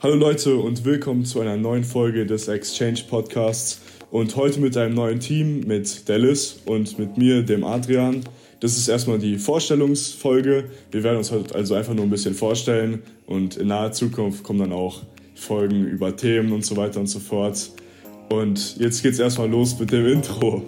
Hallo Leute und willkommen zu einer neuen Folge des Exchange Podcasts und heute mit einem neuen Team mit Dallas und mit mir, dem Adrian. Das ist erstmal die Vorstellungsfolge. Wir werden uns heute also einfach nur ein bisschen vorstellen und in naher Zukunft kommen dann auch Folgen über Themen und so weiter und so fort. Und jetzt geht's erstmal los mit dem Intro.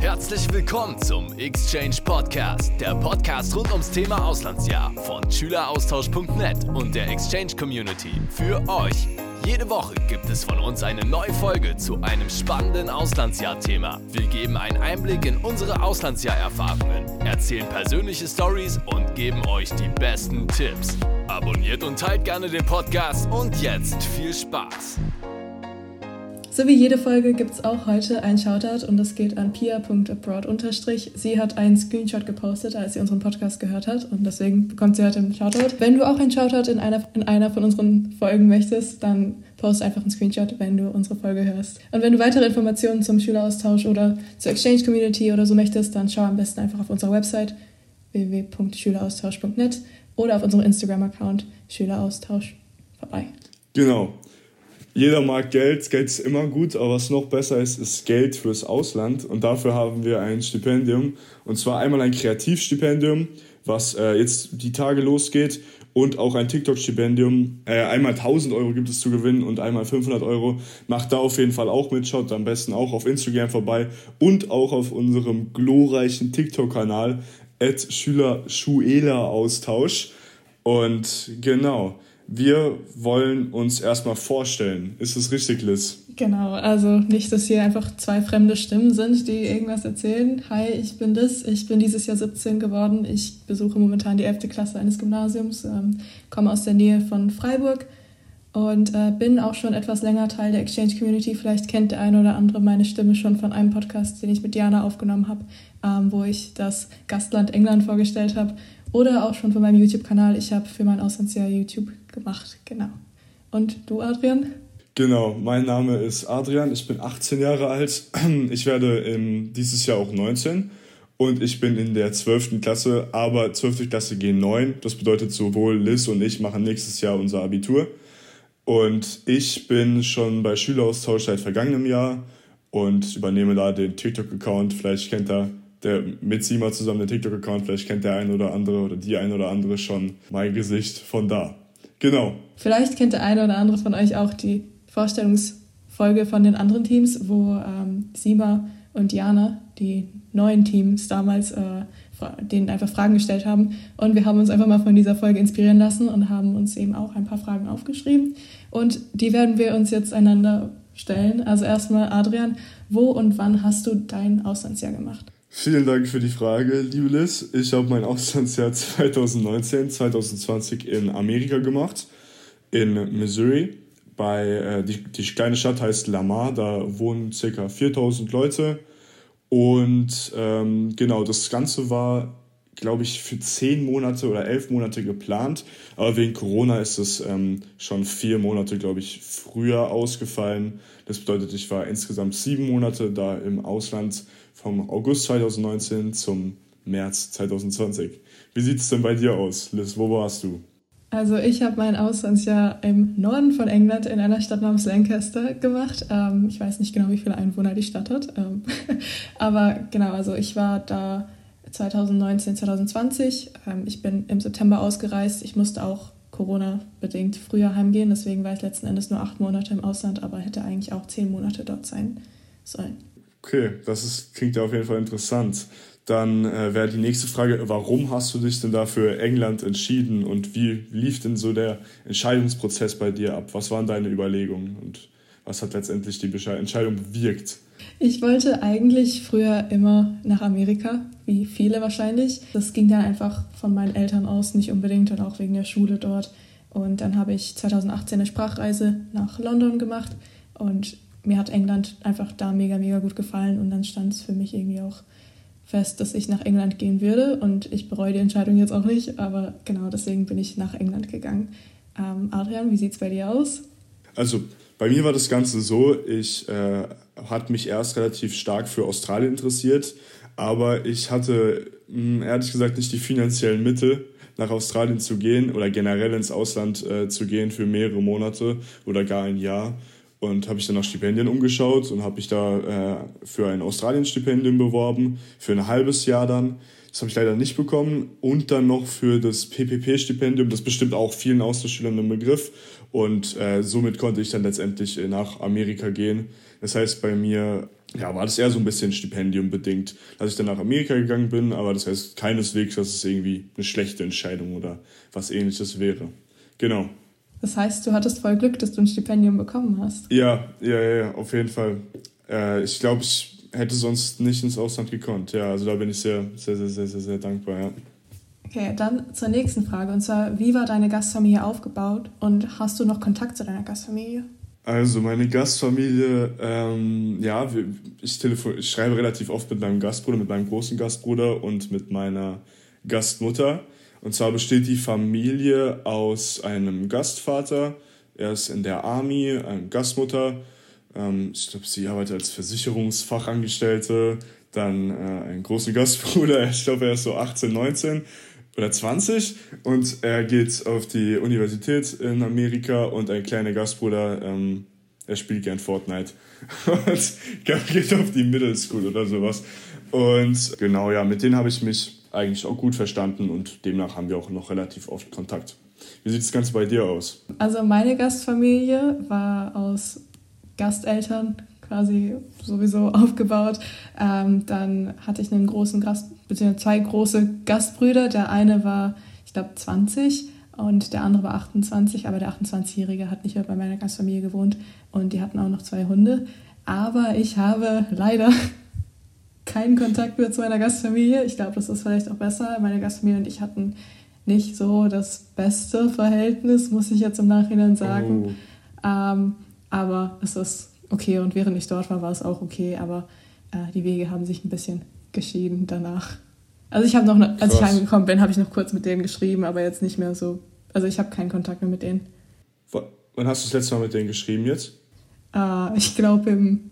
Herzlich willkommen zum Exchange Podcast, der Podcast rund ums Thema Auslandsjahr von Schüleraustausch.net und der Exchange Community für euch. Jede Woche gibt es von uns eine neue Folge zu einem spannenden Auslandsjahr-Thema. Wir geben einen Einblick in unsere Auslandsjahr-Erfahrungen, erzählen persönliche Stories und geben euch die besten Tipps. Abonniert und teilt gerne den Podcast und jetzt viel Spaß. So wie jede Folge gibt es auch heute ein Shoutout und das geht an pia.abroad. Sie hat einen Screenshot gepostet, als sie unseren Podcast gehört hat und deswegen bekommt sie heute einen Shoutout. Wenn du auch einen Shoutout in einer, in einer von unseren Folgen möchtest, dann post einfach einen Screenshot, wenn du unsere Folge hörst. Und wenn du weitere Informationen zum Schüleraustausch oder zur Exchange Community oder so möchtest, dann schau am besten einfach auf unserer Website www.schüleraustausch.net oder auf unserem Instagram-Account Schüleraustausch vorbei. Genau. Jeder mag Geld, Geld ist immer gut, aber was noch besser ist, ist Geld fürs Ausland. Und dafür haben wir ein Stipendium. Und zwar einmal ein Kreativstipendium, was äh, jetzt die Tage losgeht. Und auch ein TikTok-Stipendium. Äh, einmal 1000 Euro gibt es zu gewinnen und einmal 500 Euro. Macht da auf jeden Fall auch mit. Schaut am besten auch auf Instagram vorbei und auch auf unserem glorreichen TikTok-Kanal, Schüler-Schuela-Austausch. Und genau. Wir wollen uns erstmal vorstellen. Ist es richtig, Liz? Genau, also nicht, dass hier einfach zwei fremde Stimmen sind, die irgendwas erzählen. Hi, ich bin Liz, ich bin dieses Jahr 17 geworden. Ich besuche momentan die 11. Klasse eines Gymnasiums, ähm, komme aus der Nähe von Freiburg und äh, bin auch schon etwas länger Teil der Exchange Community. Vielleicht kennt der eine oder andere meine Stimme schon von einem Podcast, den ich mit Diana aufgenommen habe, ähm, wo ich das Gastland England vorgestellt habe. Oder auch schon von meinem YouTube-Kanal. Ich habe für mein Auslandsjahr YouTube gemacht, genau. Und du, Adrian? Genau, mein Name ist Adrian, ich bin 18 Jahre alt, ich werde im, dieses Jahr auch 19 und ich bin in der 12. Klasse, aber 12. Klasse G9, das bedeutet sowohl Liz und ich machen nächstes Jahr unser Abitur und ich bin schon bei Schüleraustausch seit vergangenem Jahr und übernehme da den TikTok-Account, vielleicht kennt er der mit Sima zusammen den TikTok-Account, vielleicht kennt der ein oder andere oder die ein oder andere schon mein Gesicht von da. Genau. Vielleicht kennt der eine oder andere von euch auch die Vorstellungsfolge von den anderen Teams, wo ähm, Sima und Jana, die neuen Teams damals, äh, denen einfach Fragen gestellt haben. Und wir haben uns einfach mal von dieser Folge inspirieren lassen und haben uns eben auch ein paar Fragen aufgeschrieben. Und die werden wir uns jetzt einander stellen. Also erstmal, Adrian, wo und wann hast du dein Auslandsjahr gemacht? Vielen Dank für die Frage, liebe Liz. Ich habe mein Auslandsjahr 2019, 2020 in Amerika gemacht, in Missouri. Bei, äh, die, die kleine Stadt heißt Lamar, da wohnen ca. 4000 Leute. Und ähm, genau, das Ganze war, glaube ich, für zehn Monate oder elf Monate geplant. Aber wegen Corona ist es ähm, schon vier Monate, glaube ich, früher ausgefallen. Das bedeutet, ich war insgesamt sieben Monate da im Ausland vom August 2019 zum März 2020. Wie sieht es denn bei dir aus, Liz? Wo warst du? Also ich habe mein Auslandsjahr im Norden von England in einer Stadt namens Lancaster gemacht. Ähm, ich weiß nicht genau, wie viele Einwohner die Stadt hat. Ähm, aber genau, also ich war da 2019, 2020. Ähm, ich bin im September ausgereist. Ich musste auch Corona-bedingt früher heimgehen. Deswegen war ich letzten Endes nur acht Monate im Ausland, aber hätte eigentlich auch zehn Monate dort sein sollen. Okay, das ist, klingt ja auf jeden Fall interessant. Dann äh, wäre die nächste Frage, warum hast du dich denn da für England entschieden und wie lief denn so der Entscheidungsprozess bei dir ab? Was waren deine Überlegungen und was hat letztendlich die Entscheidung bewirkt? Ich wollte eigentlich früher immer nach Amerika, wie viele wahrscheinlich. Das ging dann einfach von meinen Eltern aus, nicht unbedingt und auch wegen der Schule dort. Und dann habe ich 2018 eine Sprachreise nach London gemacht und mir hat England einfach da mega, mega gut gefallen und dann stand es für mich irgendwie auch fest, dass ich nach England gehen würde und ich bereue die Entscheidung jetzt auch nicht, aber genau deswegen bin ich nach England gegangen. Ähm, Adrian, wie sieht es bei dir aus? Also bei mir war das Ganze so, ich äh, hatte mich erst relativ stark für Australien interessiert, aber ich hatte mh, hm, ehrlich gesagt nicht die finanziellen Mittel, nach Australien zu gehen oder generell ins Ausland äh, zu gehen für mehrere Monate oder gar ein Jahr. Und habe ich dann nach Stipendien umgeschaut und habe mich da äh, für ein Australien-Stipendium beworben, für ein halbes Jahr dann. Das habe ich leider nicht bekommen. Und dann noch für das PPP-Stipendium, das bestimmt auch vielen Austauschschülern ein Begriff. Und äh, somit konnte ich dann letztendlich nach Amerika gehen. Das heißt, bei mir ja, war das eher so ein bisschen Stipendium bedingt, dass ich dann nach Amerika gegangen bin, aber das heißt keineswegs, dass es irgendwie eine schlechte Entscheidung oder was ähnliches wäre. Genau. Das heißt, du hattest voll Glück, dass du ein Stipendium bekommen hast. Ja, ja, ja, auf jeden Fall. Äh, ich glaube, ich hätte sonst nicht ins Ausland gekonnt. Ja, also da bin ich sehr, sehr, sehr, sehr, sehr, sehr dankbar, ja. Okay, dann zur nächsten Frage. Und zwar, wie war deine Gastfamilie aufgebaut und hast du noch Kontakt zu deiner Gastfamilie? Also meine Gastfamilie, ähm, ja, ich, telefon ich schreibe relativ oft mit meinem Gastbruder, mit meinem großen Gastbruder und mit meiner Gastmutter. Und zwar besteht die Familie aus einem Gastvater, er ist in der Army, eine Gastmutter, ähm, ich glaube, sie arbeitet als Versicherungsfachangestellte, dann äh, einen großen Gastbruder, ich glaube, er ist so 18, 19 oder 20 und er geht auf die Universität in Amerika und ein kleiner Gastbruder, ähm, er spielt gern Fortnite. Und geht auf die Middle School oder sowas. Und genau, ja, mit denen habe ich mich eigentlich auch gut verstanden und demnach haben wir auch noch relativ oft Kontakt. Wie sieht das Ganze bei dir aus? Also meine Gastfamilie war aus Gasteltern quasi sowieso aufgebaut. Ähm, dann hatte ich einen großen Gast, beziehungsweise zwei große Gastbrüder. Der eine war, ich glaube, 20 und der andere war 28, aber der 28-Jährige hat nicht mehr bei meiner Gastfamilie gewohnt und die hatten auch noch zwei Hunde. Aber ich habe leider keinen Kontakt mehr zu meiner Gastfamilie. Ich glaube, das ist vielleicht auch besser. Meine Gastfamilie und ich hatten nicht so das beste Verhältnis, muss ich jetzt im Nachhinein sagen. Oh. Ähm, aber es ist okay und während ich dort war, war es auch okay, aber äh, die Wege haben sich ein bisschen geschieden danach. Also ich habe noch, ne, als ich angekommen bin, habe ich noch kurz mit denen geschrieben, aber jetzt nicht mehr so. Also ich habe keinen Kontakt mehr mit denen. Wann hast du das letzte Mal mit denen geschrieben jetzt? Äh, ich glaube im,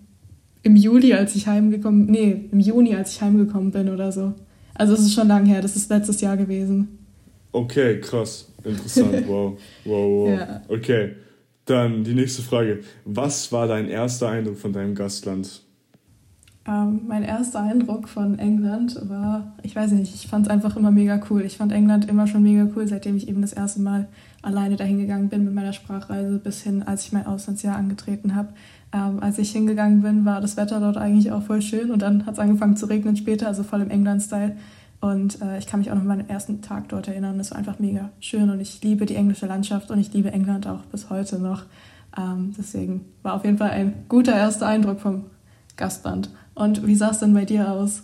im Juli, als ich heimgekommen, nee, im Juni, als ich heimgekommen bin oder so. Also es ist schon lange her, das ist letztes Jahr gewesen. Okay, krass, interessant, wow, wow, wow. Ja. Okay, dann die nächste Frage. Was war dein erster Eindruck von deinem Gastland? Ähm, mein erster Eindruck von England war, ich weiß nicht, ich fand es einfach immer mega cool. Ich fand England immer schon mega cool, seitdem ich eben das erste Mal alleine dahin gegangen bin mit meiner Sprachreise, bis hin, als ich mein Auslandsjahr angetreten habe. Ähm, als ich hingegangen bin, war das Wetter dort eigentlich auch voll schön und dann hat es angefangen zu regnen später, also voll im England-Style. Und äh, ich kann mich auch noch an meinen ersten Tag dort erinnern. Das war einfach mega schön und ich liebe die englische Landschaft und ich liebe England auch bis heute noch. Ähm, deswegen war auf jeden Fall ein guter erster Eindruck vom Gastland. Und wie sah es denn bei dir aus?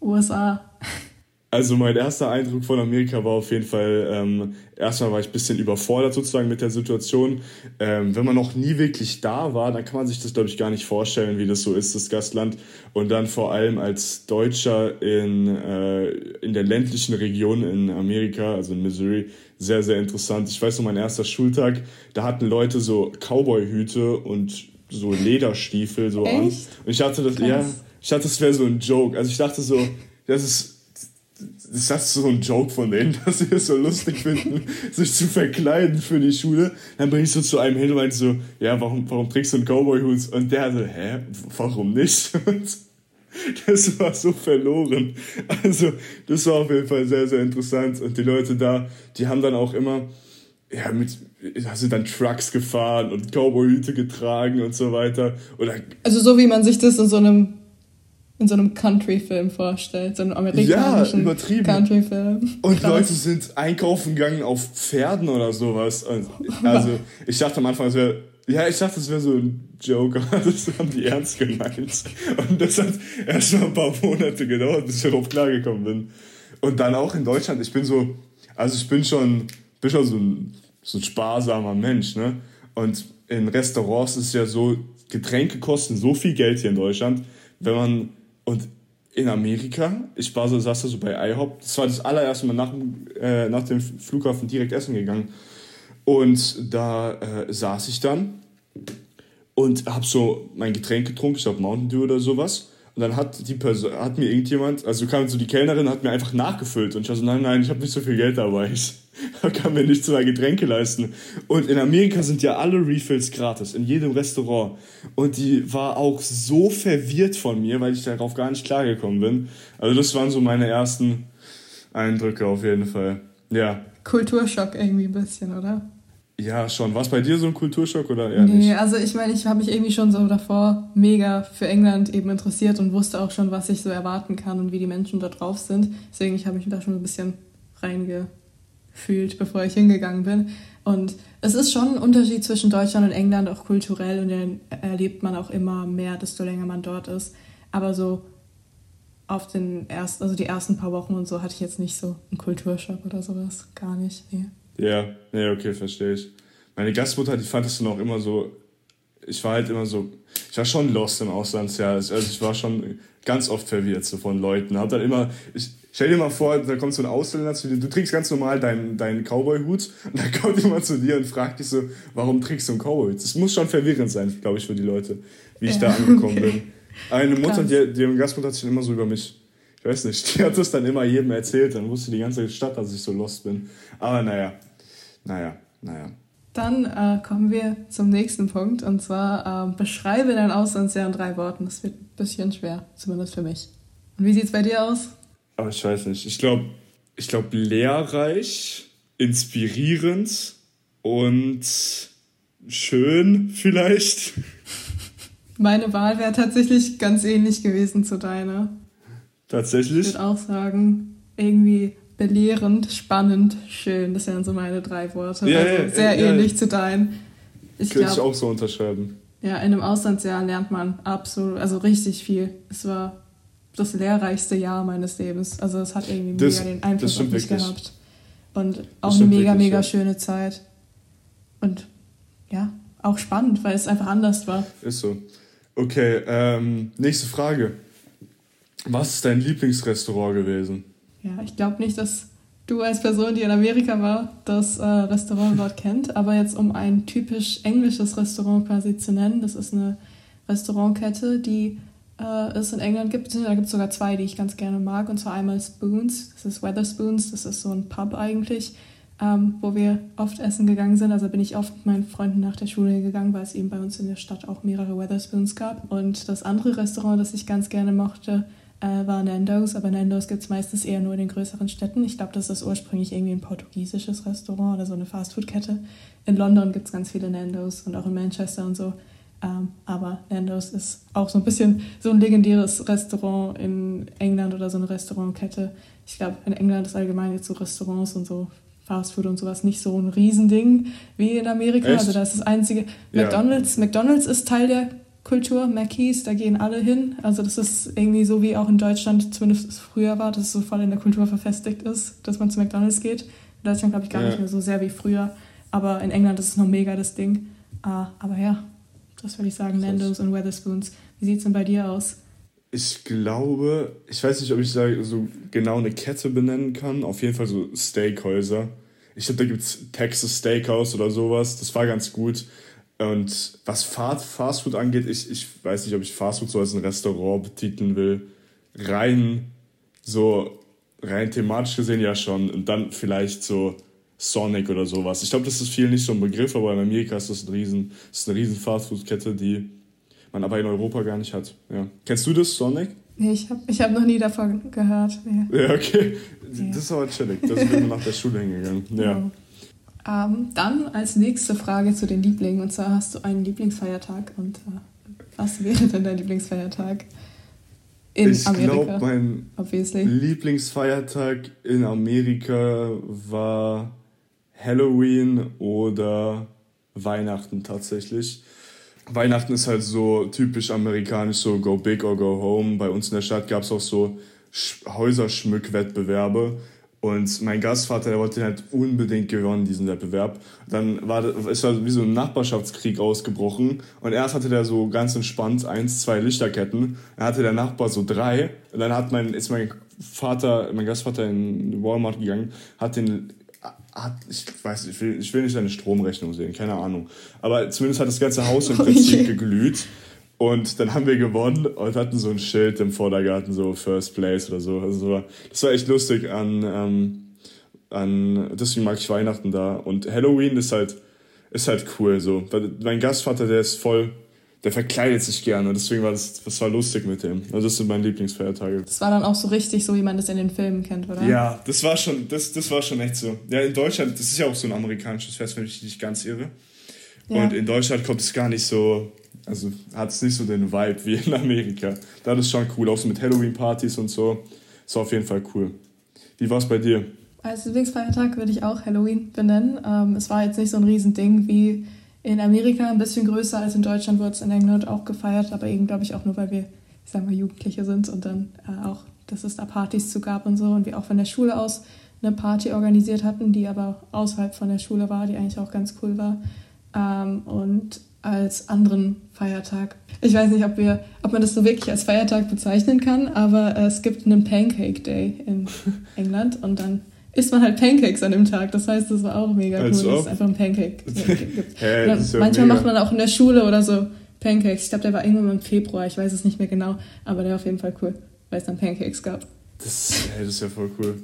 USA? Also mein erster Eindruck von Amerika war auf jeden Fall, ähm, erstmal war ich ein bisschen überfordert sozusagen mit der Situation. Ähm, wenn man noch nie wirklich da war, dann kann man sich das, glaube ich, gar nicht vorstellen, wie das so ist, das Gastland. Und dann vor allem als Deutscher in, äh, in der ländlichen Region in Amerika, also in Missouri, sehr, sehr interessant. Ich weiß noch, mein erster Schultag, da hatten Leute so Cowboy-Hüte und so Lederstiefel so Echt? an. Und ich dachte, das, ja, ich dachte, das wäre so ein Joke. Also ich dachte so, das ist ist das so ein Joke von denen, dass sie es so lustig finden, sich zu verkleiden für die Schule. Dann bin ich so zu einem hin und meinte so, ja, warum, warum trägst du einen Cowboy-Hut? Und der so, hä, warum nicht? Und das war so verloren. Also, das war auf jeden Fall sehr, sehr interessant. Und die Leute da, die haben dann auch immer, ja, mit, also dann Trucks gefahren und Cowboy-Hüte getragen und so weiter. Oder also so wie man sich das in so einem in so einem Country-Film vorstellt, so einem amerikanischen ja, übertrieben. Country-Film. Und Krass. Leute sind einkaufen gegangen auf Pferden oder sowas. Also ich dachte am Anfang, es wäre, ja, ich dachte, es wäre so ein Joke, aber das haben die ernst gemeint. Und das hat erst mal ein paar Monate gedauert, bis ich darauf klargekommen bin. Und dann auch in Deutschland, ich bin so, also ich bin schon, bin schon so ein, so ein sparsamer Mensch, ne? Und in Restaurants ist es ja so, Getränke kosten so viel Geld hier in Deutschland, wenn man und in Amerika, ich war so, saß da so bei IHOP, das war das allererste Mal nach, äh, nach dem Flughafen direkt essen gegangen. Und da äh, saß ich dann und habe so mein Getränk getrunken, ich glaube Mountain Dew oder sowas. Und dann hat die Person, hat mir irgendjemand, also kam so die Kellnerin, hat mir einfach nachgefüllt. Und ich war so, nein, nein, ich habe nicht so viel Geld dabei. Ich kann mir nicht zwei Getränke leisten. Und in Amerika sind ja alle Refills gratis, in jedem Restaurant. Und die war auch so verwirrt von mir, weil ich darauf gar nicht klargekommen bin. Also das waren so meine ersten Eindrücke auf jeden Fall. Ja. Kulturschock irgendwie ein bisschen, oder? Ja, schon. War es bei dir so ein Kulturschock oder eher nee, nicht? also ich meine, ich habe mich irgendwie schon so davor mega für England eben interessiert und wusste auch schon, was ich so erwarten kann und wie die Menschen da drauf sind. Deswegen ich habe mich da schon ein bisschen reingefühlt, bevor ich hingegangen bin. Und es ist schon ein Unterschied zwischen Deutschland und England, auch kulturell, und den erlebt man auch immer mehr, desto länger man dort ist. Aber so auf den ersten, also die ersten paar Wochen und so hatte ich jetzt nicht so einen Kulturschock oder sowas. Gar nicht, nee. Ja, nee, okay, verstehe ich. Meine Gastmutter, die fand es dann auch immer so, ich war halt immer so, ich war schon lost im Auslandsjahr. Also ich war schon ganz oft verwirrt so von Leuten. Hab dann immer, ich, stell dir mal vor, da kommt so ein Ausländer zu dir, du trägst ganz normal deinen, deinen Cowboy-Hut und dann kommt jemand zu dir und fragt dich so, warum trägst du einen Cowboy-Hut? Das muss schon verwirrend sein, glaube ich, für die Leute, wie ich ja, da angekommen okay. bin. Eine Mutter, die, die Gastmutter hat sich immer so über mich ich weiß nicht, die hat das dann immer jedem erzählt, dann wusste die ganze Stadt, dass ich so lost bin. Aber naja, naja, naja. Dann äh, kommen wir zum nächsten Punkt und zwar äh, beschreibe dein Auslandsjahr in drei Worten. Das wird ein bisschen schwer, zumindest für mich. Und wie sieht es bei dir aus? Aber ich weiß nicht. Ich glaube, ich glaube lehrreich, inspirierend und schön vielleicht. Meine Wahl wäre tatsächlich ganz ähnlich gewesen zu deiner. Tatsächlich? Ich würde auch sagen, irgendwie belehrend, spannend, schön. Das wären so meine drei Worte. Ja, also ja, sehr ja, ähnlich zu deinen. Ich Könnte ich auch so unterscheiden. Ja, in einem Auslandsjahr lernt man absolut, also richtig viel. Es war das lehrreichste Jahr meines Lebens. Also es hat irgendwie das, mega den Einfluss auf mich wirklich. gehabt. Und auch eine mega, wirklich, mega schöne Zeit. Und ja, auch spannend, weil es einfach anders war. Ist so. Okay, ähm, nächste Frage. Was ist dein Lieblingsrestaurant gewesen? Ja, ich glaube nicht, dass du als Person, die in Amerika war, das äh, Restaurant dort kennt. Aber jetzt, um ein typisch englisches Restaurant quasi zu nennen, das ist eine Restaurantkette, die äh, es in England gibt. Da gibt es sogar zwei, die ich ganz gerne mag. Und zwar einmal Spoons, das ist Weatherspoons, das ist so ein Pub eigentlich, ähm, wo wir oft essen gegangen sind. Also bin ich oft mit meinen Freunden nach der Schule gegangen, weil es eben bei uns in der Stadt auch mehrere Weatherspoons gab. Und das andere Restaurant, das ich ganz gerne mochte, äh, war Nando's, aber Nando's gibt es meistens eher nur in den größeren Städten. Ich glaube, das ist ursprünglich irgendwie ein portugiesisches Restaurant oder so eine Fastfood-Kette. In London gibt es ganz viele Nando's und auch in Manchester und so. Ähm, aber Nando's ist auch so ein bisschen so ein legendäres Restaurant in England oder so eine Restaurantkette. Ich glaube, in England ist allgemein jetzt so Restaurants und so Fastfood und sowas nicht so ein Riesending wie in Amerika. Echt? Also da ist das einzige. Ja. McDonald's, McDonald's ist Teil der Kultur, Mackies, da gehen alle hin. Also das ist irgendwie so, wie auch in Deutschland zumindest früher war, dass es so voll in der Kultur verfestigt ist, dass man zu McDonalds geht. In Deutschland glaube ich gar ja. nicht mehr so sehr wie früher, aber in England ist es noch mega das Ding. Ah, aber ja, das würde ich sagen, Nando's und Weatherspoons. Wie sieht es denn bei dir aus? Ich glaube, ich weiß nicht, ob ich da so genau eine Kette benennen kann. Auf jeden Fall so Steakhäuser. Ich glaube, da gibt es Texas Steakhouse oder sowas. Das war ganz gut. Und was Fast Food angeht, ich, ich weiß nicht, ob ich Fast Food so als ein Restaurant betiteln will. Rein so, rein thematisch gesehen ja schon. Und dann vielleicht so Sonic oder sowas. Ich glaube, das ist viel nicht so ein Begriff, aber in Amerika ist das, ein riesen, das ist eine riesen Fastfood-Kette, die man aber in Europa gar nicht hat. Ja. Kennst du das, Sonic? Nee, ich habe ich hab noch nie davon gehört. Nee. Ja, okay. Ja. Das ist aber chillig. Da sind wir nach der Schule hingegangen. Ja. Genau. Ähm, dann als nächste Frage zu den Lieblingen. Und zwar hast du einen Lieblingsfeiertag. Und äh, was wäre denn dein Lieblingsfeiertag in ich Amerika? Ich glaube, mein obviously. Lieblingsfeiertag in Amerika war Halloween oder Weihnachten tatsächlich. Weihnachten ist halt so typisch amerikanisch, so go big or go home. Bei uns in der Stadt gab es auch so Häuserschmückwettbewerbe. Und mein Gastvater, der wollte halt unbedingt gewonnen, diesen Wettbewerb. Dann war es war wie so ein Nachbarschaftskrieg ausgebrochen. Und erst hatte der so ganz entspannt eins, zwei Lichterketten. Dann hatte der Nachbar so drei. Und dann hat mein, ist mein Vater, mein Gastvater in Walmart gegangen, hat den hat, ich weiß, ich will, ich will nicht seine Stromrechnung sehen, keine Ahnung. Aber zumindest hat das ganze Haus im Prinzip geglüht. Und dann haben wir gewonnen und hatten so ein Schild im Vordergarten, so First Place oder so. Also das war echt lustig an, ähm, an, deswegen mag ich Weihnachten da. Und Halloween ist halt, ist halt cool, so. Mein Gastvater, der ist voll, der verkleidet sich gerne und deswegen war das, das war lustig mit dem. Also das sind meine Lieblingsfeiertage. Das war dann auch so richtig so, wie man das in den Filmen kennt, oder? Ja, das war schon, das, das war schon echt so. Ja, in Deutschland, das ist ja auch so ein amerikanisches Fest, wenn ich nicht ganz irre. Ja. Und in Deutschland kommt es gar nicht so, also hat es nicht so den Vibe wie in Amerika. Da ist schon cool, auch so mit Halloween-Partys und so. Ist auf jeden Fall cool. Wie war es bei dir? Als Lieblingsfeiertag würde ich auch Halloween benennen. Ähm, es war jetzt nicht so ein Riesending wie in Amerika, ein bisschen größer als in Deutschland wird es in England auch gefeiert, aber eben glaube ich auch nur, weil wir, ich sag mal, Jugendliche sind und dann äh, auch, dass es da Partys zu gab und so und wir auch von der Schule aus eine Party organisiert hatten, die aber außerhalb von der Schule war, die eigentlich auch ganz cool war. Ähm, und als anderen Feiertag. Ich weiß nicht, ob, wir, ob man das so wirklich als Feiertag bezeichnen kann, aber äh, es gibt einen Pancake Day in England und dann isst man halt Pancakes an dem Tag. Das heißt, das war auch mega cool, dass es einfach ein Pancake gibt. hey, ja manchmal macht man auch in der Schule oder so Pancakes. Ich glaube, der war irgendwann im Februar, ich weiß es nicht mehr genau, aber der war auf jeden Fall cool, weil es dann Pancakes gab. Das, hey, das ist ja voll cool.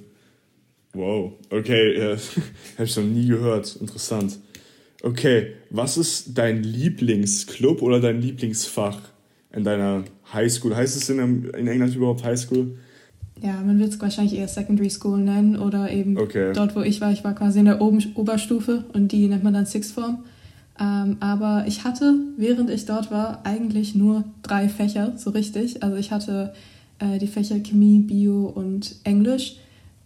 Wow, okay, ja, habe ich noch nie gehört. Interessant. Okay, was ist dein Lieblingsclub oder dein Lieblingsfach in deiner Highschool? Heißt es in, in England überhaupt Highschool? Ja, man wird es wahrscheinlich eher Secondary School nennen oder eben okay. dort, wo ich war. Ich war quasi in der Oben Oberstufe und die nennt man dann Sixth Form. Ähm, aber ich hatte, während ich dort war, eigentlich nur drei Fächer, so richtig. Also ich hatte äh, die Fächer Chemie, Bio und Englisch.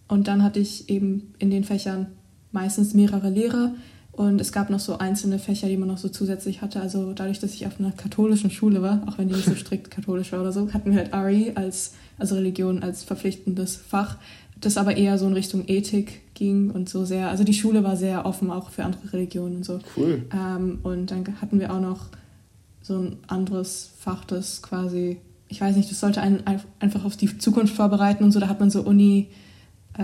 Und dann hatte ich eben in den Fächern meistens mehrere Lehrer. Und es gab noch so einzelne Fächer, die man noch so zusätzlich hatte. Also dadurch, dass ich auf einer katholischen Schule war, auch wenn die nicht so strikt katholisch war oder so, hatten wir halt RE als, also Religion als verpflichtendes Fach, das aber eher so in Richtung Ethik ging und so sehr, also die Schule war sehr offen auch für andere Religionen und so. Cool. Ähm, und dann hatten wir auch noch so ein anderes Fach, das quasi, ich weiß nicht, das sollte einen einfach auf die Zukunft vorbereiten und so. Da hat man so Uni,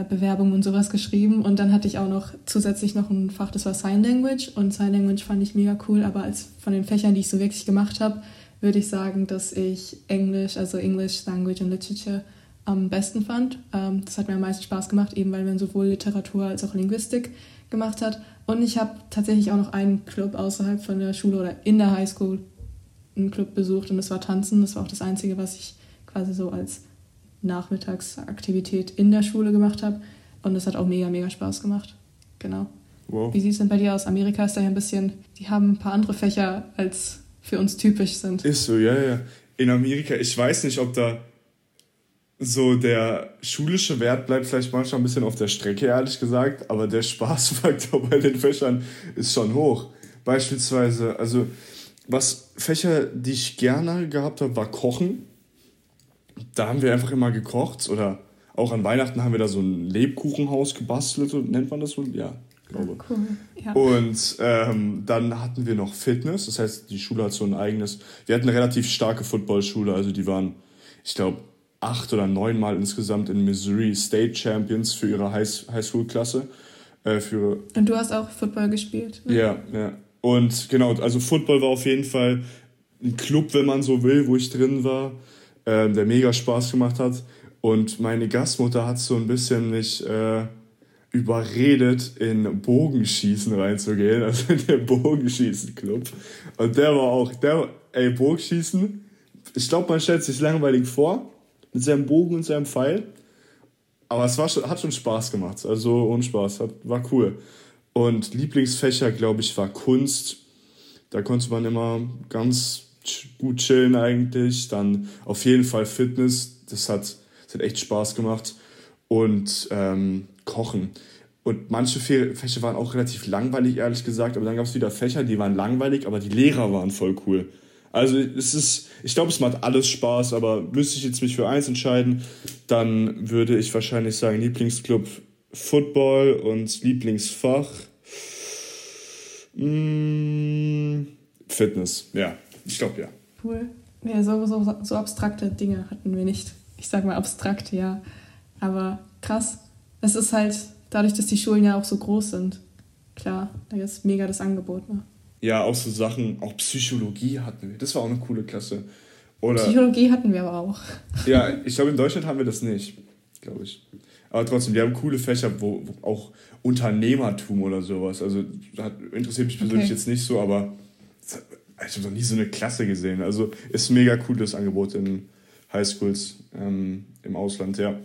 Bewerbungen und sowas geschrieben. Und dann hatte ich auch noch zusätzlich noch ein Fach, das war Sign Language. Und Sign Language fand ich mega cool. Aber als von den Fächern, die ich so wirklich gemacht habe, würde ich sagen, dass ich Englisch, also English Language and Literature, am besten fand. Ähm, das hat mir am meisten Spaß gemacht, eben weil man sowohl Literatur als auch Linguistik gemacht hat. Und ich habe tatsächlich auch noch einen Club außerhalb von der Schule oder in der Highschool einen Club besucht und das war Tanzen. Das war auch das Einzige, was ich quasi so als Nachmittagsaktivität in der Schule gemacht habe. Und das hat auch mega, mega Spaß gemacht. Genau. Wow. Wie sieht es denn bei dir aus? Amerika ist da ja ein bisschen, die haben ein paar andere Fächer, als für uns typisch sind. Ist so, ja, ja. In Amerika, ich weiß nicht, ob da so der schulische Wert bleibt vielleicht manchmal ein bisschen auf der Strecke, ehrlich gesagt, aber der Spaßfaktor bei den Fächern ist schon hoch. Beispielsweise, also was Fächer, die ich gerne gehabt habe, war Kochen da haben wir einfach immer gekocht oder auch an Weihnachten haben wir da so ein Lebkuchenhaus gebastelt, nennt man das so? Ja, glaube. Cool. Ja. Und ähm, dann hatten wir noch Fitness, das heißt, die Schule hat so ein eigenes. Wir hatten eine relativ starke Footballschule, also die waren, ich glaube, acht oder neun Mal insgesamt in Missouri State Champions für ihre Highschool-Klasse. Äh, für Und du hast auch Football gespielt? Ne? Ja, ja. Und genau, also Football war auf jeden Fall ein Club, wenn man so will, wo ich drin war äh, der mega Spaß gemacht hat. Und meine Gastmutter hat so ein bisschen mich äh, überredet, in Bogenschießen reinzugehen, also in den Bogenschießen-Club. Und der war auch, der, ey, Bogenschießen, ich glaube, man stellt sich langweilig vor, mit seinem Bogen und seinem Pfeil. Aber es war schon, hat schon Spaß gemacht, also ohne Spaß, hat, war cool. Und Lieblingsfächer, glaube ich, war Kunst. Da konnte man immer ganz gut chillen eigentlich. Dann auf jeden Fall Fitness. Das hat, das hat echt Spaß gemacht. Und ähm, Kochen. Und manche Fächer waren auch relativ langweilig, ehrlich gesagt. Aber dann gab es wieder Fächer, die waren langweilig, aber die Lehrer waren voll cool. Also es ist, ich glaube, es macht alles Spaß, aber müsste ich jetzt mich für eins entscheiden, dann würde ich wahrscheinlich sagen Lieblingsclub Football und Lieblingsfach mh, mm, Fitness, ja. Ich glaube ja. Cool. Ja, so, so, so abstrakte Dinge hatten wir nicht. Ich sage mal abstrakt, ja. Aber krass. Es ist halt dadurch, dass die Schulen ja auch so groß sind. Klar, da ist mega das Angebot. Ne? Ja, auch so Sachen, auch Psychologie hatten wir. Das war auch eine coole Klasse. Oder, Psychologie hatten wir aber auch. Ja, ich glaube, in Deutschland haben wir das nicht, glaube ich. Aber trotzdem, wir haben coole Fächer, wo, wo auch Unternehmertum oder sowas. Also das interessiert mich persönlich okay. jetzt nicht so, aber ich habe noch nie so eine Klasse gesehen. Also ist mega cooles Angebot in Highschools ähm, im Ausland, ja.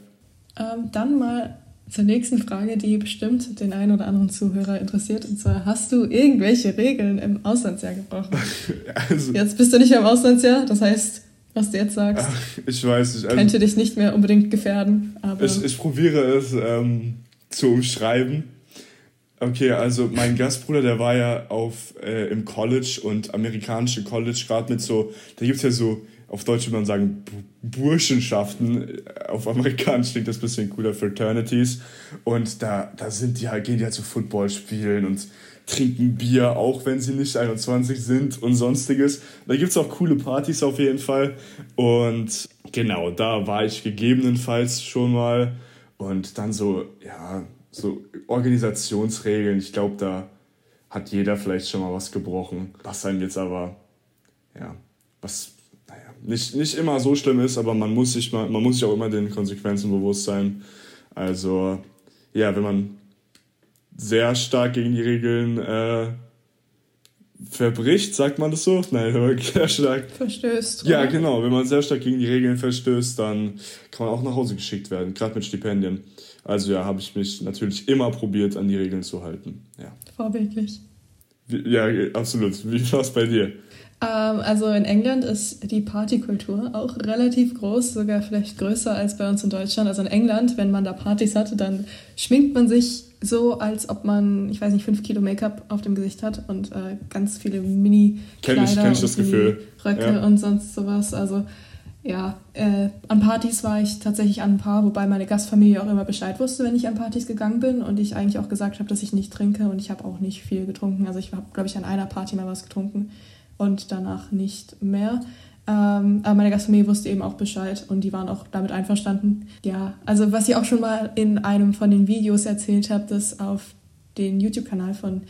Ähm, dann mal zur nächsten Frage, die bestimmt den einen oder anderen Zuhörer interessiert. Und zwar, hast du irgendwelche Regeln im Auslandsjahr gebrochen? also, jetzt bist du nicht mehr im Auslandsjahr, das heißt, was du jetzt sagst, ach, ich weiß nicht, also, könnte dich nicht mehr unbedingt gefährden. Ich, ich probiere es ähm, zu umschreiben. Okay, also mein Gastbruder, der war ja auf, äh, im College und amerikanische College, gerade mit so, da gibt es ja so auf Deutsch würde man sagen, Burschenschaften. Auf Amerikanisch klingt das ein bisschen cooler, Fraternities. Und da, da sind die halt, gehen die halt zu so Football spielen und trinken Bier, auch wenn sie nicht 21 sind und sonstiges. Da gibt es auch coole Partys auf jeden Fall. Und genau, da war ich gegebenenfalls schon mal. Und dann so, ja, so Organisationsregeln. Ich glaube, da hat jeder vielleicht schon mal was gebrochen. Was einem jetzt aber, ja, was nicht, nicht immer so schlimm ist, aber man muss, sich mal, man muss sich auch immer den Konsequenzen bewusst sein. Also, ja, wenn man sehr stark gegen die Regeln äh, verbricht, sagt man das so? Nein, sehr stark. Verstößt. Ja, genau. Wenn man sehr stark gegen die Regeln verstößt, dann kann man auch nach Hause geschickt werden, gerade mit Stipendien. Also ja, habe ich mich natürlich immer probiert, an die Regeln zu halten. Ja. Vorbildlich. Ja, absolut. Wie war es bei dir? Ähm, also in England ist die Partykultur auch relativ groß, sogar vielleicht größer als bei uns in Deutschland. Also in England, wenn man da Partys hat, dann schminkt man sich so, als ob man, ich weiß nicht, fünf Kilo Make-up auf dem Gesicht hat und äh, ganz viele Mini-Kleider kenn ich, kenn ich das Gefühl. Röcke ja. und sonst sowas. Also ja, äh, an Partys war ich tatsächlich an ein paar, wobei meine Gastfamilie auch immer Bescheid wusste, wenn ich an Partys gegangen bin und ich eigentlich auch gesagt habe, dass ich nicht trinke und ich habe auch nicht viel getrunken. Also ich habe, glaube ich, an einer Party mal was getrunken und danach nicht mehr. Ähm, aber meine Gastfamilie wusste eben auch Bescheid und die waren auch damit einverstanden. Ja, also was ich auch schon mal in einem von den Videos erzählt habe, das auf den YouTube-Kanal von,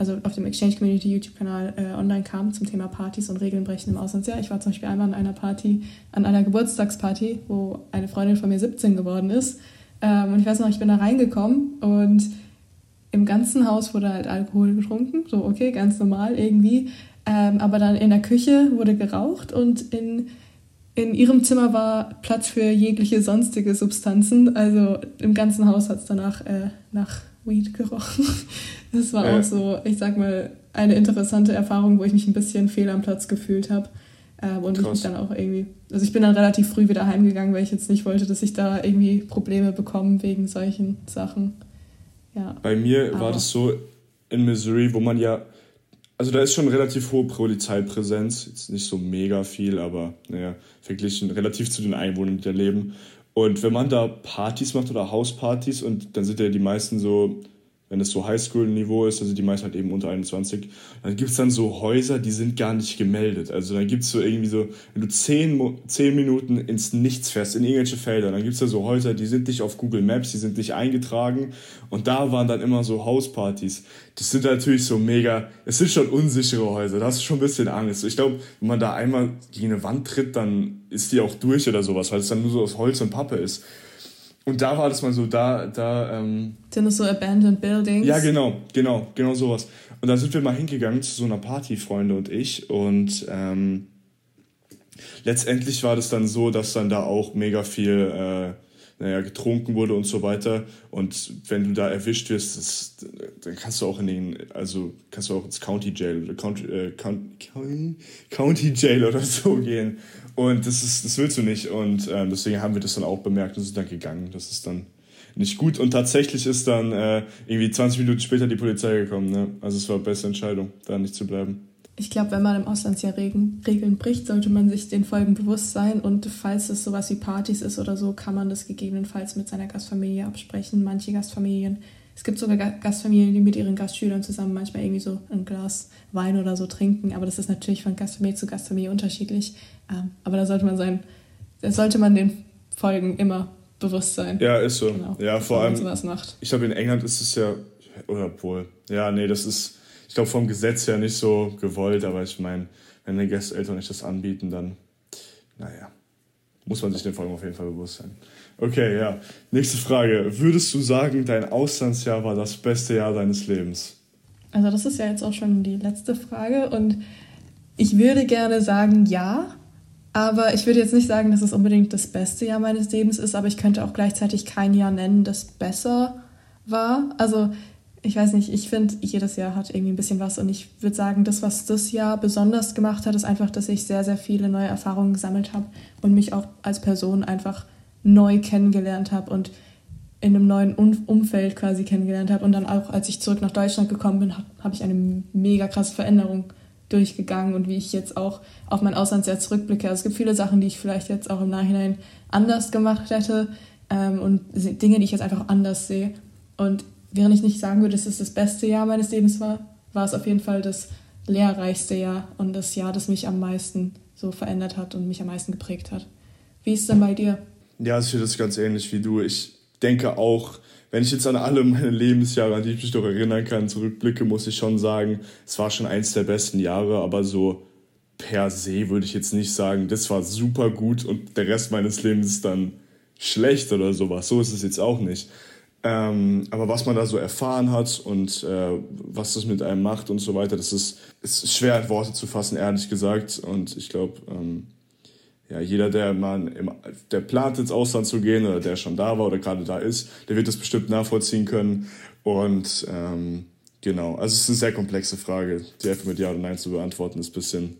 also auf dem Exchange Community YouTube-Kanal äh, online kam zum Thema Partys und Regeln brechen im Auslandsjahr. Ich war zum Beispiel einmal an einer Party, an einer Geburtstagsparty, wo eine Freundin von mir 17 geworden ist. Ähm, und ich weiß noch, ich bin da reingekommen und im ganzen Haus wurde halt Alkohol getrunken. So, okay, ganz normal irgendwie. Ähm, aber dann in der Küche wurde geraucht und in, in ihrem Zimmer war Platz für jegliche sonstige Substanzen. Also im ganzen Haus hat es danach äh, nach Weed gerochen. Das war auch so, ich sag mal, eine interessante Erfahrung, wo ich mich ein bisschen fehl am Platz gefühlt habe. Ähm, und Krass. ich mich dann auch irgendwie, also ich bin dann relativ früh wieder heimgegangen, weil ich jetzt nicht wollte, dass ich da irgendwie Probleme bekomme wegen solchen Sachen. Ja. Bei mir Aber war das so in Missouri, wo man ja also da ist schon relativ hohe Polizeipräsenz, jetzt nicht so mega viel, aber naja, verglichen relativ zu den Einwohnern, die da leben. Und wenn man da Partys macht oder Hauspartys und dann sind ja die meisten so wenn es so Highschool-Niveau ist, also die meisten halt eben unter 21, dann gibt es dann so Häuser, die sind gar nicht gemeldet. Also dann gibt es so irgendwie so, wenn du zehn, zehn Minuten ins Nichts fährst, in irgendwelche Felder, dann gibt es da so Häuser, die sind nicht auf Google Maps, die sind nicht eingetragen und da waren dann immer so Hauspartys. Das sind natürlich so mega, es sind schon unsichere Häuser, da hast du schon ein bisschen Angst. Ich glaube, wenn man da einmal gegen eine Wand tritt, dann ist die auch durch oder sowas, weil es dann nur so aus Holz und Pappe ist. Und da war das mal so, da, da. Ähm, sind das so abandoned buildings? Ja, genau, genau, genau sowas. Und da sind wir mal hingegangen zu so einer Party, Freunde und ich. Und ähm, letztendlich war das dann so, dass dann da auch mega viel äh, naja, getrunken wurde und so weiter. Und wenn du da erwischt wirst, das, dann kannst du auch in den, also kannst du auch ins County Jail oder County, äh, County, County Jail oder so gehen. Und das ist, das willst du nicht. Und ähm, deswegen haben wir das dann auch bemerkt und sind dann gegangen. Das ist dann nicht gut. Und tatsächlich ist dann äh, irgendwie 20 Minuten später die Polizei gekommen. Ne? Also es war beste Entscheidung, da nicht zu bleiben ich glaube, wenn man im Auslandsjahr Regeln, Regeln bricht, sollte man sich den Folgen bewusst sein. Und falls es sowas wie Partys ist oder so, kann man das gegebenenfalls mit seiner Gastfamilie absprechen. Manche Gastfamilien, es gibt sogar Gastfamilien, die mit ihren Gastschülern zusammen manchmal irgendwie so ein Glas Wein oder so trinken. Aber das ist natürlich von Gastfamilie zu Gastfamilie unterschiedlich. Ähm, aber da sollte man sein, da sollte man den Folgen immer bewusst sein. Ja, ist so. Genau, ja, vor allem. Sowas macht. Ich glaube, in England ist es ja, oder wohl, ja, nee, das ist ich glaube, vom Gesetz her nicht so gewollt, aber ich meine, wenn die Gästeltern nicht das anbieten, dann, naja, muss man sich den Folgen auf jeden Fall bewusst sein. Okay, ja. Nächste Frage. Würdest du sagen, dein Auslandsjahr war das beste Jahr deines Lebens? Also das ist ja jetzt auch schon die letzte Frage und ich würde gerne sagen ja, aber ich würde jetzt nicht sagen, dass es unbedingt das beste Jahr meines Lebens ist, aber ich könnte auch gleichzeitig kein Jahr nennen, das besser war. Also ich weiß nicht, ich finde, jedes Jahr hat irgendwie ein bisschen was und ich würde sagen, das, was das Jahr besonders gemacht hat, ist einfach, dass ich sehr, sehr viele neue Erfahrungen gesammelt habe und mich auch als Person einfach neu kennengelernt habe und in einem neuen Umfeld quasi kennengelernt habe. Und dann auch, als ich zurück nach Deutschland gekommen bin, habe hab ich eine mega krasse Veränderung durchgegangen und wie ich jetzt auch auf mein Auslandsjahr zurückblicke. Also es gibt viele Sachen, die ich vielleicht jetzt auch im Nachhinein anders gemacht hätte ähm, und Dinge, die ich jetzt einfach anders sehe. Und während ich nicht sagen würde, dass es das beste Jahr meines Lebens war, war es auf jeden Fall das lehrreichste Jahr und das Jahr, das mich am meisten so verändert hat und mich am meisten geprägt hat. Wie ist es denn bei dir? Ja, ich sehe das ganz ähnlich wie du. Ich denke auch, wenn ich jetzt an alle meine Lebensjahre, an die ich mich noch erinnern kann, zurückblicke, muss ich schon sagen, es war schon eins der besten Jahre, aber so per se würde ich jetzt nicht sagen, das war super gut und der Rest meines Lebens dann schlecht oder sowas. So ist es jetzt auch nicht. Ähm, aber was man da so erfahren hat und äh, was das mit einem macht und so weiter, das ist, ist schwer in Worte zu fassen, ehrlich gesagt. Und ich glaube, ähm, ja, jeder, der mal im, der plant ins Ausland zu gehen oder der schon da war oder gerade da ist, der wird das bestimmt nachvollziehen können. Und ähm, genau, also es ist eine sehr komplexe Frage, die einfach mit Ja oder Nein zu beantworten, ist bisschen,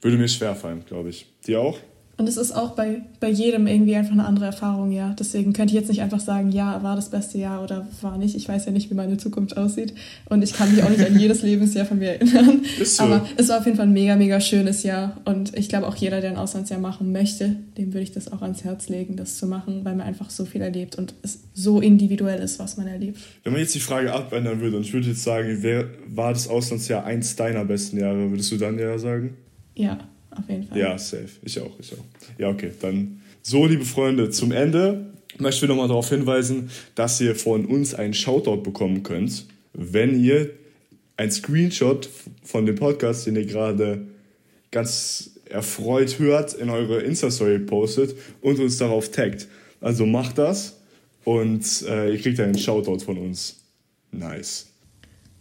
würde mir schwerfallen, glaube ich. Dir auch? Und es ist auch bei, bei jedem irgendwie einfach eine andere Erfahrung, ja. Deswegen könnte ich jetzt nicht einfach sagen, ja, war das beste Jahr oder war nicht. Ich weiß ja nicht, wie meine Zukunft aussieht. Und ich kann mich auch nicht an jedes Lebensjahr von mir erinnern. So. Aber es war auf jeden Fall ein mega, mega schönes Jahr. Und ich glaube auch jeder, der ein Auslandsjahr machen möchte, dem würde ich das auch ans Herz legen, das zu machen, weil man einfach so viel erlebt und es so individuell ist, was man erlebt. Wenn man jetzt die Frage abändern würde und ich würde jetzt sagen, wer war das Auslandsjahr eins deiner besten Jahre, würdest du dann ja sagen? Ja auf jeden Fall. Ja, safe. Ich auch, ich auch. Ja, okay, dann so, liebe Freunde, zum Ende möchten wir nochmal darauf hinweisen, dass ihr von uns einen Shoutout bekommen könnt, wenn ihr ein Screenshot von dem Podcast, den ihr gerade ganz erfreut hört, in eure Insta-Story postet und uns darauf taggt. Also macht das und äh, ihr kriegt einen Shoutout von uns. Nice.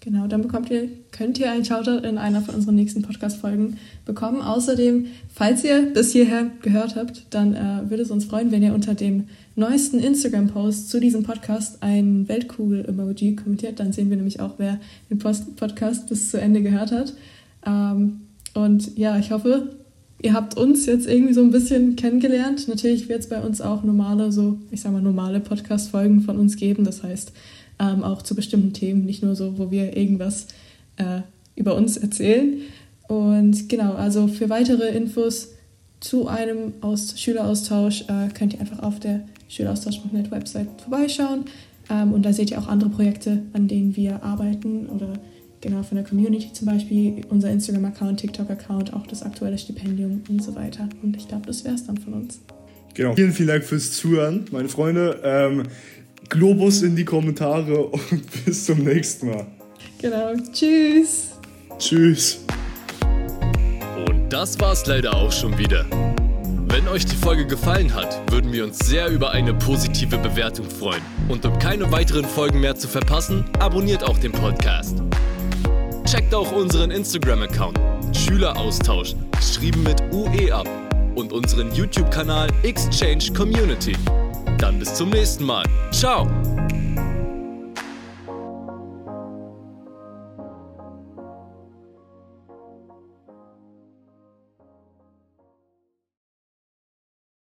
Genau, dann bekommt ihr, könnt ihr einen Shoutout in einer von unseren nächsten Podcast-Folgen bekommen. Außerdem, falls ihr bis hierher gehört habt, dann äh, würde es uns freuen, wenn ihr unter dem neuesten Instagram-Post zu diesem Podcast ein Weltkugel-Emoji kommentiert. Dann sehen wir nämlich auch, wer den Post Podcast bis zu Ende gehört hat. Ähm, und ja, ich hoffe, ihr habt uns jetzt irgendwie so ein bisschen kennengelernt. Natürlich wird es bei uns auch normale, so, ich sag mal, normale Podcast-Folgen von uns geben. Das heißt, ähm, auch zu bestimmten Themen, nicht nur so, wo wir irgendwas äh, über uns erzählen. Und genau, also für weitere Infos zu einem Aus Schüleraustausch äh, könnt ihr einfach auf der schüleraustausch.net Website vorbeischauen. Ähm, und da seht ihr auch andere Projekte, an denen wir arbeiten oder genau von der Community zum Beispiel, unser Instagram-Account, TikTok-Account, auch das aktuelle Stipendium und so weiter. Und ich glaube, das wäre es dann von uns. Genau. Vielen, vielen Dank fürs Zuhören, meine Freunde. Ähm, Globus in die Kommentare und bis zum nächsten Mal. Genau. Tschüss. Tschüss. Und das war's leider auch schon wieder. Wenn euch die Folge gefallen hat, würden wir uns sehr über eine positive Bewertung freuen. Und um keine weiteren Folgen mehr zu verpassen, abonniert auch den Podcast. Checkt auch unseren Instagram-Account Schüleraustausch, geschrieben mit UE ab, und unseren YouTube-Kanal Exchange Community. Dann bis zum nächsten Mal. Ciao!